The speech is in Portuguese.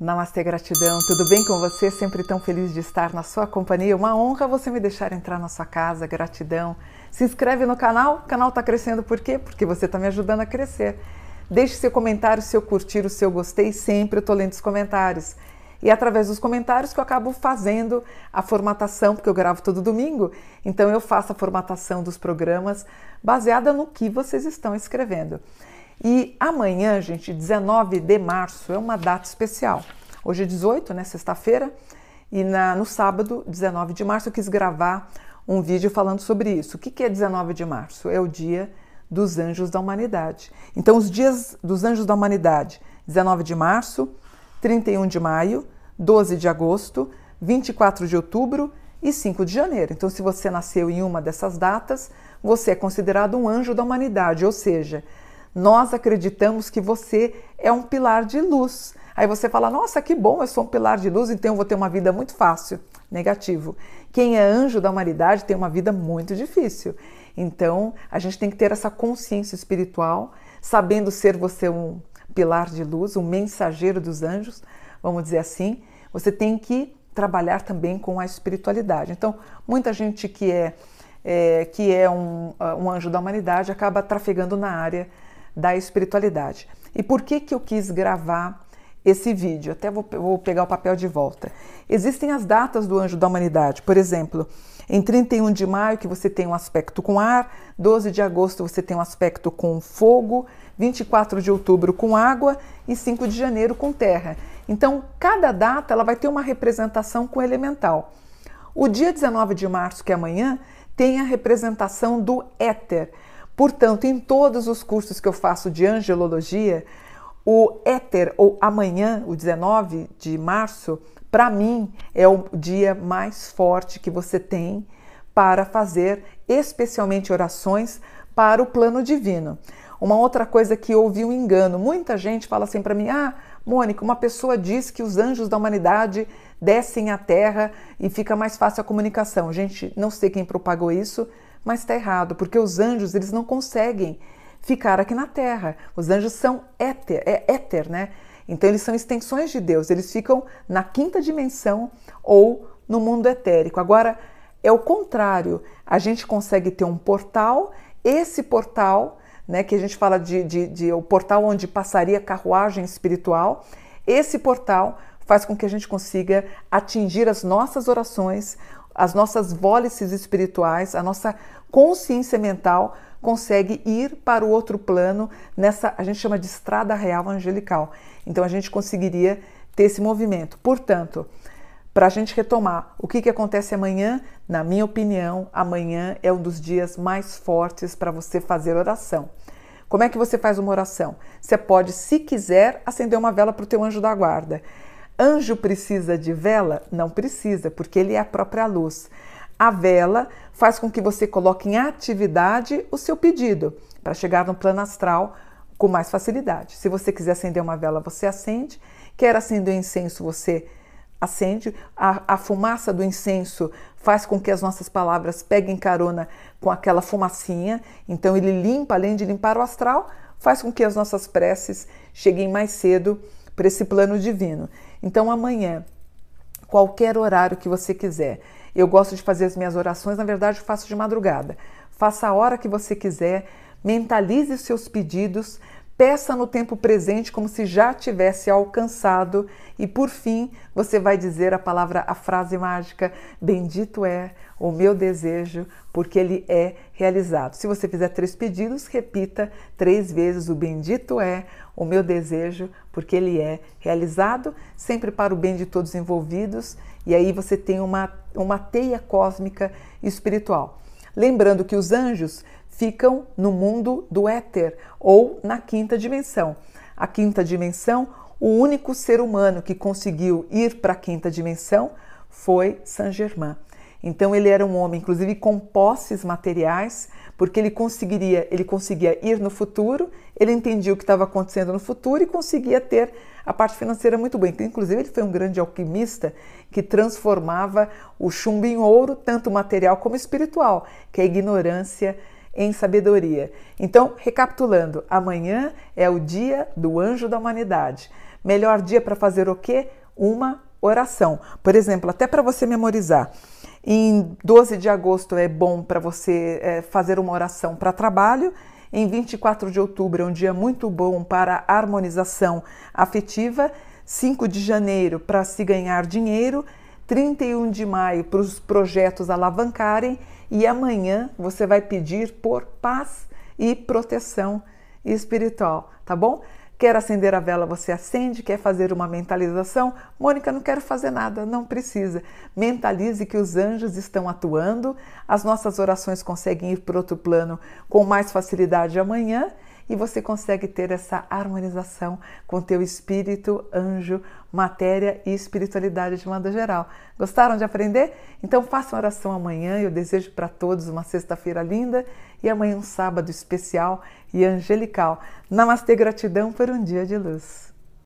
Namastê, gratidão. Tudo bem com você? Sempre tão feliz de estar na sua companhia. Uma honra você me deixar entrar na sua casa. Gratidão. Se inscreve no canal. O canal está crescendo por quê? Porque você está me ajudando a crescer. Deixe seu comentário, seu curtir, o seu gostei. Sempre eu estou lendo os comentários. E é através dos comentários que eu acabo fazendo a formatação, porque eu gravo todo domingo. Então eu faço a formatação dos programas baseada no que vocês estão escrevendo. E amanhã, gente, 19 de março, é uma data especial. Hoje é 18, né, sexta-feira, e na, no sábado, 19 de março, eu quis gravar um vídeo falando sobre isso. O que, que é 19 de março? É o dia dos anjos da humanidade. Então, os dias dos anjos da humanidade: 19 de março, 31 de maio, 12 de agosto, 24 de outubro e 5 de janeiro. Então, se você nasceu em uma dessas datas, você é considerado um anjo da humanidade, ou seja, nós acreditamos que você é um pilar de luz. Aí você fala: Nossa, que bom, eu sou um pilar de luz, então eu vou ter uma vida muito fácil. Negativo. Quem é anjo da humanidade tem uma vida muito difícil. Então a gente tem que ter essa consciência espiritual, sabendo ser você um pilar de luz, um mensageiro dos anjos, vamos dizer assim. Você tem que trabalhar também com a espiritualidade. Então, muita gente que é, é que é um, um anjo da humanidade acaba trafegando na área da espiritualidade. E por que, que eu quis gravar esse vídeo? Até vou, vou pegar o papel de volta. Existem as datas do anjo da humanidade, por exemplo, em 31 de maio, que você tem um aspecto com ar, 12 de agosto você tem um aspecto com fogo, 24 de outubro com água e 5 de janeiro com terra. Então, cada data ela vai ter uma representação com elemental. O dia 19 de março, que é amanhã, tem a representação do éter. Portanto, em todos os cursos que eu faço de angelologia, o éter, ou amanhã, o 19 de março, para mim é o dia mais forte que você tem para fazer especialmente orações para o plano divino. Uma outra coisa que houve um engano, muita gente fala assim para mim: "Ah, Mônica, uma pessoa diz que os anjos da humanidade descem à terra e fica mais fácil a comunicação". Gente, não sei quem propagou isso, mas está errado, porque os anjos eles não conseguem ficar aqui na Terra. Os anjos são éter, é éter, né? Então eles são extensões de Deus, eles ficam na quinta dimensão ou no mundo etérico. Agora é o contrário, a gente consegue ter um portal, esse portal, né, que a gente fala de, de, de o portal onde passaria carruagem espiritual, esse portal faz com que a gente consiga atingir as nossas orações, as nossas vólices espirituais, a nossa consciência mental consegue ir para o outro plano nessa, a gente chama de estrada real angelical. Então a gente conseguiria ter esse movimento. Portanto, para a gente retomar, o que, que acontece amanhã? Na minha opinião, amanhã é um dos dias mais fortes para você fazer oração. Como é que você faz uma oração? Você pode, se quiser, acender uma vela para o teu anjo da guarda. Anjo precisa de vela? Não precisa, porque ele é a própria luz. A vela faz com que você coloque em atividade o seu pedido para chegar no plano astral com mais facilidade. Se você quiser acender uma vela, você acende. Quer acender o incenso, você acende. A, a, fumaça do incenso faz com que as nossas palavras peguem carona com aquela fumacinha. Então, ele limpa, além de limpar o astral, faz com que as nossas preces cheguem mais cedo para esse plano divino. Então, amanhã, qualquer horário que você quiser, eu gosto de fazer as minhas orações, na verdade, faço de madrugada. Faça a hora que você quiser, mentalize os seus pedidos, peça no tempo presente como se já tivesse alcançado e por fim você vai dizer a palavra, a frase mágica: Bendito é o meu desejo, porque ele é realizado. Se você fizer três pedidos, repita três vezes o bendito é o meu desejo, porque ele é realizado, sempre para o bem de todos envolvidos, e aí você tem uma, uma teia cósmica espiritual. Lembrando que os anjos ficam no mundo do éter ou na quinta dimensão. A quinta dimensão, o único ser humano que conseguiu ir para a quinta dimensão foi Saint Germain. Então ele era um homem, inclusive com posses materiais, porque ele conseguiria, ele conseguia ir no futuro, ele entendia o que estava acontecendo no futuro e conseguia ter a parte financeira muito boa. Então, inclusive ele foi um grande alquimista que transformava o chumbo em ouro, tanto material como espiritual, que é a ignorância em sabedoria. Então, recapitulando, amanhã é o dia do anjo da humanidade. Melhor dia para fazer o quê? uma oração. Por exemplo, até para você memorizar. Em 12 de agosto é bom para você é, fazer uma oração para trabalho. Em 24 de outubro é um dia muito bom para harmonização afetiva. 5 de janeiro para se ganhar dinheiro. 31 de maio para os projetos alavancarem. E amanhã você vai pedir por paz e proteção espiritual, tá bom? Quer acender a vela, você acende. Quer fazer uma mentalização? Mônica, não quero fazer nada. Não precisa. Mentalize que os anjos estão atuando. As nossas orações conseguem ir para outro plano com mais facilidade amanhã e você consegue ter essa harmonização com teu espírito, anjo, matéria e espiritualidade de modo geral. Gostaram de aprender? Então façam oração amanhã. Eu desejo para todos uma sexta-feira linda e amanhã um sábado especial e angelical. Namastê, gratidão por um dia de luz.